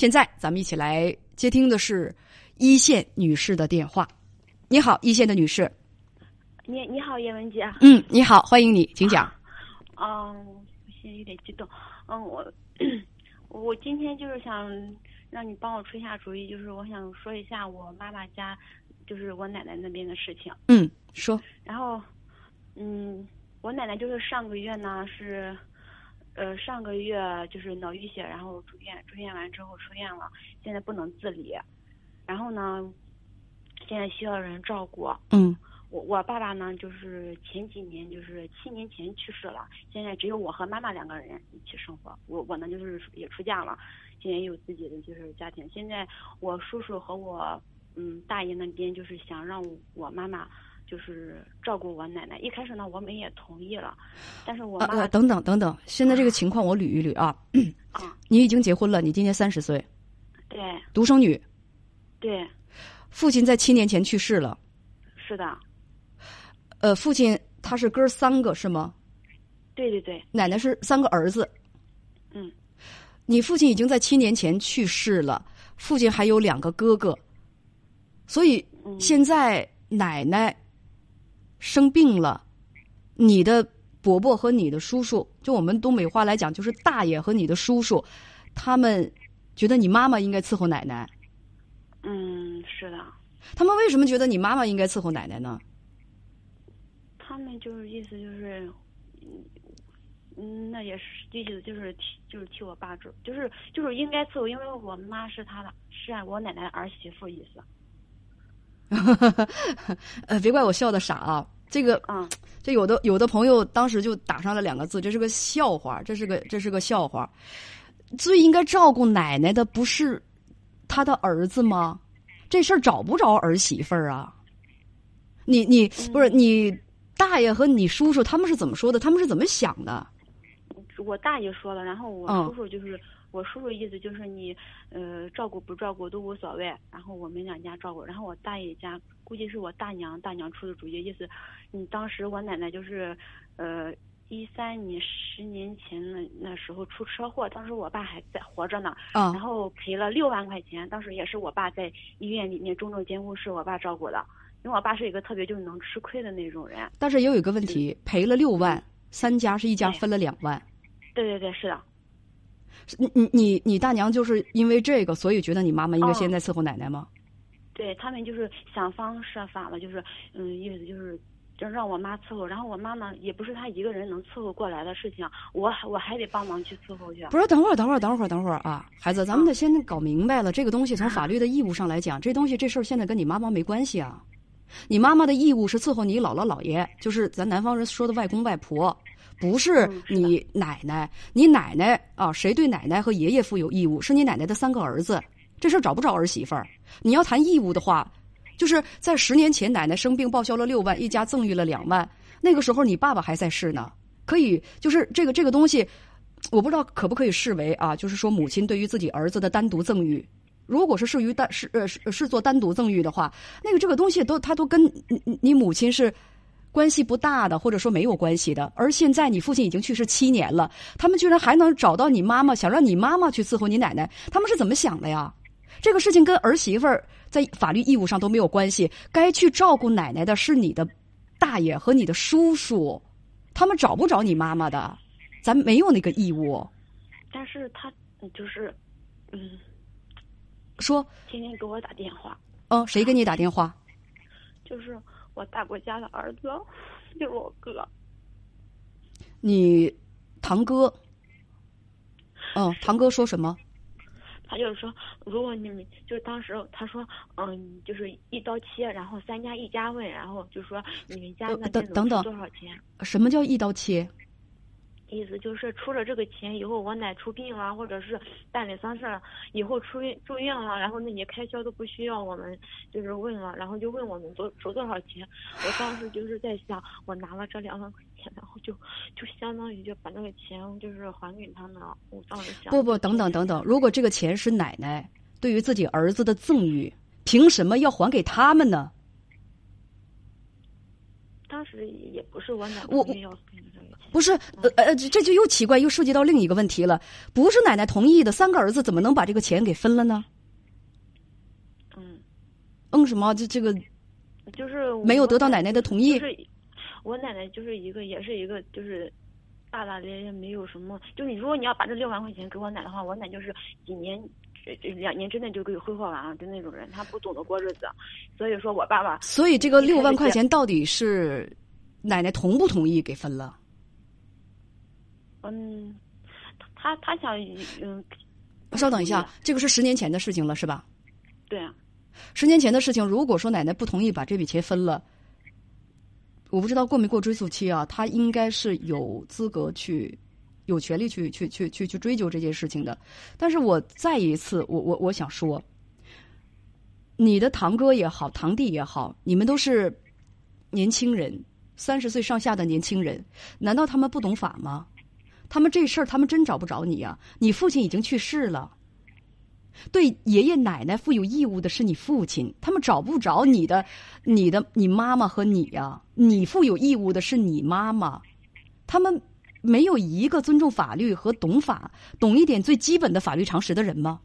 现在咱们一起来接听的是一线女士的电话。你好，一线的女士。你你好，叶文姐。嗯，你好，欢迎你，请讲。嗯，我现在有点激动。嗯，我 我今天就是想让你帮我出一下主意，就是我想说一下我妈妈家，就是我奶奶那边的事情。嗯，说。然后，嗯，我奶奶就是上个月呢是。呃，上个月就是脑淤血，然后住院，住院完之后出院了，现在不能自理，然后呢，现在需要人照顾。嗯，我我爸爸呢，就是前几年就是七年前去世了，现在只有我和妈妈两个人一起生活。我我呢就是也出嫁了，现在也有自己的就是家庭。现在我叔叔和我嗯大爷那边就是想让我妈妈。就是照顾我奶奶，一开始呢，我们也同意了，但是我妈等等等等，现在这个情况我捋一捋啊。啊，你已经结婚了，你今年三十岁，对，独生女，对，父亲在七年前去世了，是的，呃，父亲他是哥三个是吗？对对对，奶奶是三个儿子，嗯，你父亲已经在七年前去世了，父亲还有两个哥哥，所以现在奶奶。生病了，你的伯伯和你的叔叔，就我们东北话来讲，就是大爷和你的叔叔，他们觉得你妈妈应该伺候奶奶。嗯，是的。他们为什么觉得你妈妈应该伺候奶奶呢？他们就是意思就是，嗯，那也是意思就是替就是替我爸住，就是就是应该伺候，因为我妈是他的，是我奶奶的儿媳妇意思。呃，别怪我笑的傻啊！这个，嗯，这有的有的朋友当时就打上了两个字，这是个笑话，这是个这是个笑话。最应该照顾奶奶的不是他的儿子吗？这事儿找不着儿媳妇儿啊！你你不是你大爷和你叔叔他们是怎么说的？他们是怎么想的？我大爷说了，然后我叔叔就是。我叔叔意思就是你，呃，照顾不照顾都无所谓，然后我们两家照顾，然后我大爷家估计是我大娘大娘出的主意，意思，你当时我奶奶就是，呃，一三年十年前那那时候出车祸，当时我爸还在活着呢，然后赔了六万块钱，当时也是我爸在医院里面重症监护室，我爸照顾的，因为我爸是一个特别就是能吃亏的那种人。但是也有一个问题，赔了六万，三家是一家分了两万。对对对，是的。你你你你大娘就是因为这个，所以觉得你妈妈应该现在伺候奶奶吗？对他们就是想方设法了，就是嗯，意思就是就让我妈伺候。然后我妈呢，也不是她一个人能伺候过来的事情，我我还得帮忙去伺候去。不是，等会儿，等会儿，等会儿，等会儿啊，孩子，咱们得先搞明白了，这个东西从法律的义务上来讲，这东西这事儿现在跟你妈妈没关系啊。你妈妈的义务是伺候你姥姥姥爷，就是咱南方人说的外公外婆。不是你奶奶，你奶奶啊，谁对奶奶和爷爷负有义务？是你奶奶的三个儿子，这事儿找不着儿媳妇儿。你要谈义务的话，就是在十年前奶奶生病报销了六万，一家赠予了两万，那个时候你爸爸还在世呢，可以就是这个这个东西，我不知道可不可以视为啊，就是说母亲对于自己儿子的单独赠与，如果是属于单是呃是是做单独赠与的话，那个这个东西都他都跟你你母亲是。关系不大的，或者说没有关系的，而现在你父亲已经去世七年了，他们居然还能找到你妈妈，想让你妈妈去伺候你奶奶，他们是怎么想的呀？这个事情跟儿媳妇儿在法律义务上都没有关系，该去照顾奶奶的是你的大爷和你的叔叔，他们找不着你妈妈的，咱没有那个义务。但是他就是，嗯，说天天给我打电话。嗯，谁给你打电话？就是。我大伯家的儿子，就是我哥。你堂哥，嗯，堂哥说什么？他就是说，如果你们就是当时他说，嗯，就是一刀切，然后三家一家问，然后就说你们家那等等等多少钱？什么叫一刀切？意思就是出了这个钱以后，我奶出病了，或者是办理丧事了，以后出院住院了，然后那些开销都不需要我们就是问了，然后就问我们多收多少钱。我当时就是在想，我拿了这两万块钱，然后就就相当于就把那个钱就是还给他们了。我当时想，不不，等等等等，如果这个钱是奶奶对于自己儿子的赠与，凭什么要还给他们呢？当时也不是我奶奶要给的。不是，呃呃，这就又奇怪，又涉及到另一个问题了。不是奶奶同意的，三个儿子怎么能把这个钱给分了呢？嗯，嗯，什么？这这个就是没有得到奶奶的同意。就是我奶奶就是一个，也是一个，就是大大咧咧，没有什么。就是如果你要把这六万块钱给我奶的话，我奶就是几年。这这两年之内就给挥霍完了，就那种人，他不懂得过日子，所以说我爸爸。所以这个六万块钱到底是奶奶同不同意给分了？嗯，他他想嗯。稍等一下，这个是十年前的事情了，是吧？对啊。十年前的事情，如果说奶奶不同意把这笔钱分了，我不知道过没过追诉期啊？他应该是有资格去。有权利去去去去去追究这件事情的，但是我再一次，我我我想说，你的堂哥也好，堂弟也好，你们都是年轻人，三十岁上下的年轻人，难道他们不懂法吗？他们这事儿，他们真找不着你啊！你父亲已经去世了，对爷爷奶奶负有义务的是你父亲，他们找不着你的，你的你妈妈和你呀，你负有义务的是你妈妈，他们。没有一个尊重法律和懂法、懂一点最基本的法律常识的人吗？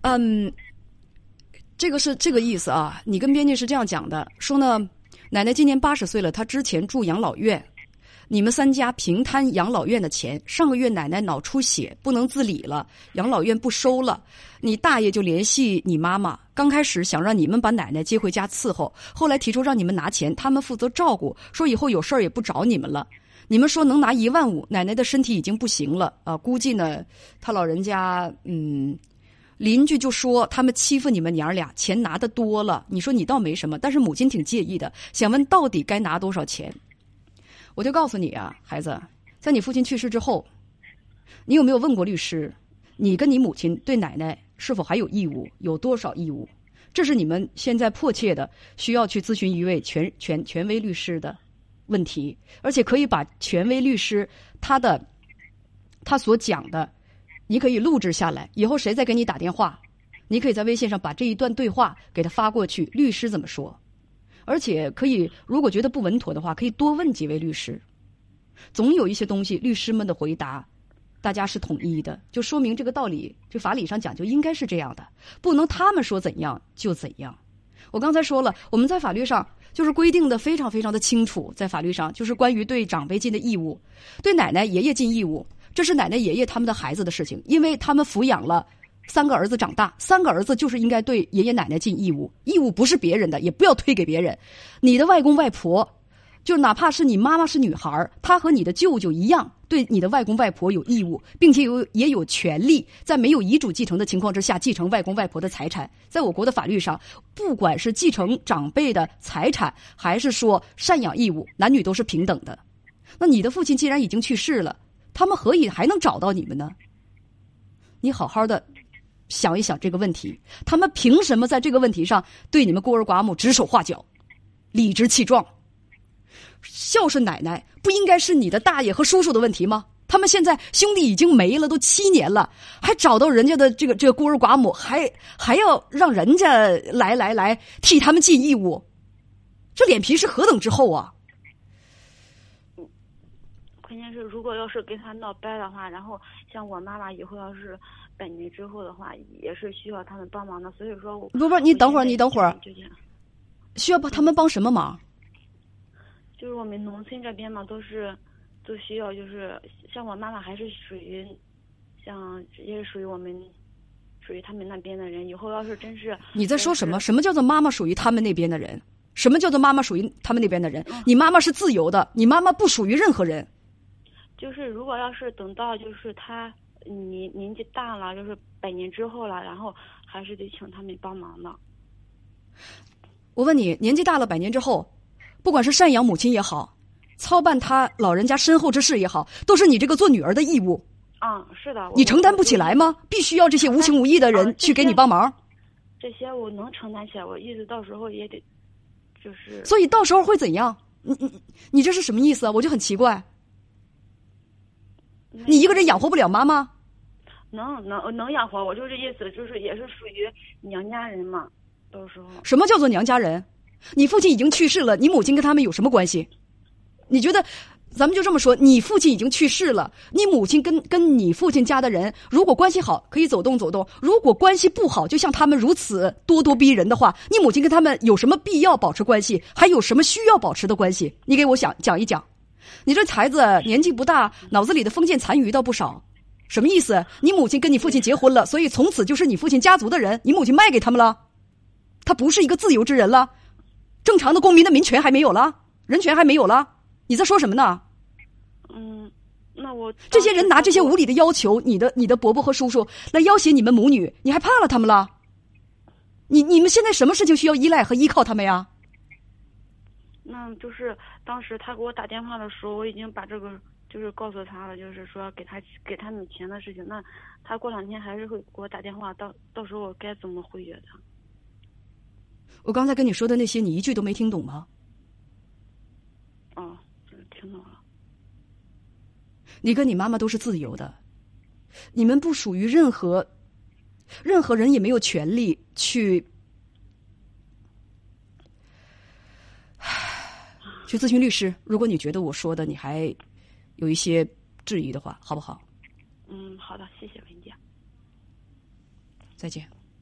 嗯，这个是这个意思啊。你跟编辑是这样讲的，说呢，奶奶今年八十岁了，她之前住养老院，你们三家平摊养老院的钱。上个月奶奶脑出血，不能自理了，养老院不收了，你大爷就联系你妈妈，刚开始想让你们把奶奶接回家伺候，后来提出让你们拿钱，他们负责照顾，说以后有事儿也不找你们了。你们说能拿一万五？奶奶的身体已经不行了啊！估计呢，他老人家嗯，邻居就说他们欺负你们娘俩，钱拿的多了。你说你倒没什么，但是母亲挺介意的，想问到底该拿多少钱？我就告诉你啊，孩子，在你父亲去世之后，你有没有问过律师？你跟你母亲对奶奶是否还有义务？有多少义务？这是你们现在迫切的需要去咨询一位权权权威律师的。问题，而且可以把权威律师他的他所讲的，你可以录制下来。以后谁再给你打电话，你可以在微信上把这一段对话给他发过去。律师怎么说？而且可以，如果觉得不稳妥的话，可以多问几位律师。总有一些东西，律师们的回答大家是统一的，就说明这个道理，就法理上讲就应该是这样的，不能他们说怎样就怎样。我刚才说了，我们在法律上。就是规定的非常非常的清楚，在法律上就是关于对长辈尽的义务，对奶奶爷爷尽义务，这是奶奶爷爷他们的孩子的事情，因为他们抚养了三个儿子长大，三个儿子就是应该对爷爷奶奶尽义务，义务不是别人的，也不要推给别人，你的外公外婆。就哪怕是你妈妈是女孩，她和你的舅舅一样，对你的外公外婆有义务，并且有也有权利，在没有遗嘱继承的情况之下继承外公外婆的财产。在我国的法律上，不管是继承长辈的财产，还是说赡养义务，男女都是平等的。那你的父亲既然已经去世了，他们何以还能找到你们呢？你好好的想一想这个问题，他们凭什么在这个问题上对你们孤儿寡母指手画脚、理直气壮？孝顺奶奶不应该是你的大爷和叔叔的问题吗？他们现在兄弟已经没了，都七年了，还找到人家的这个这个孤儿寡母，还还要让人家来来来替他们尽义务，这脸皮是何等之厚啊！关键是，如果要是跟他闹掰的话，然后像我妈妈以后要是百年之后的话，也是需要他们帮忙的。所以说我，不不，你等会儿，你等会儿，就这样需要帮他们帮什么忙？就是我们农村这边嘛，都是都需要，就是像我妈妈还是属于，像也是属于我们，属于他们那边的人。以后要是真是你在说什么？什么叫做妈妈属于他们那边的人？什么叫做妈妈属于他们那边的人？你妈妈是自由的，你妈妈不属于任何人。就是如果要是等到就是他年年纪大了，就是百年之后了，然后还是得请他们帮忙的。我问你，年纪大了，百年之后？不管是赡养母亲也好，操办他老人家身后之事也好，都是你这个做女儿的义务。啊，是的。你承担不起来吗？必须要这些无情无义的人去给你帮忙。这些我能承担起来，我意思到时候也得，就是。所以到时候会怎样？你你你这是什么意思啊？我就很奇怪。你一个人养活不了妈妈？能能能养活，我就这意思，就是也是属于娘家人嘛。到时候。什么叫做娘家人？你父亲已经去世了，你母亲跟他们有什么关系？你觉得咱们就这么说，你父亲已经去世了，你母亲跟跟你父亲家的人，如果关系好，可以走动走动；如果关系不好，就像他们如此咄咄逼人的话，你母亲跟他们有什么必要保持关系？还有什么需要保持的关系？你给我想讲一讲。你这孩子年纪不大，脑子里的封建残余倒不少，什么意思？你母亲跟你父亲结婚了，所以从此就是你父亲家族的人，你母亲卖给他们了，他不是一个自由之人了，正常的公民的民权还没有了，人权还没有了。你在说什么呢？嗯，那我这些人拿这些无理的要求，你的你的伯伯和叔叔来要挟你们母女，你还怕了他们了？你你们现在什么事情需要依赖和依靠他们呀？那就是当时他给我打电话的时候，我已经把这个就是告诉他了，就是说给他给他们钱的事情。那他过两天还是会给我打电话，到到时候我该怎么回绝他？我刚才跟你说的那些，你一句都没听懂吗？哦。听懂了，你跟你妈妈都是自由的，你们不属于任何，任何人也没有权利去，去咨询律师。如果你觉得我说的你还有一些质疑的话，好不好？嗯，好的，谢谢文姐，再见。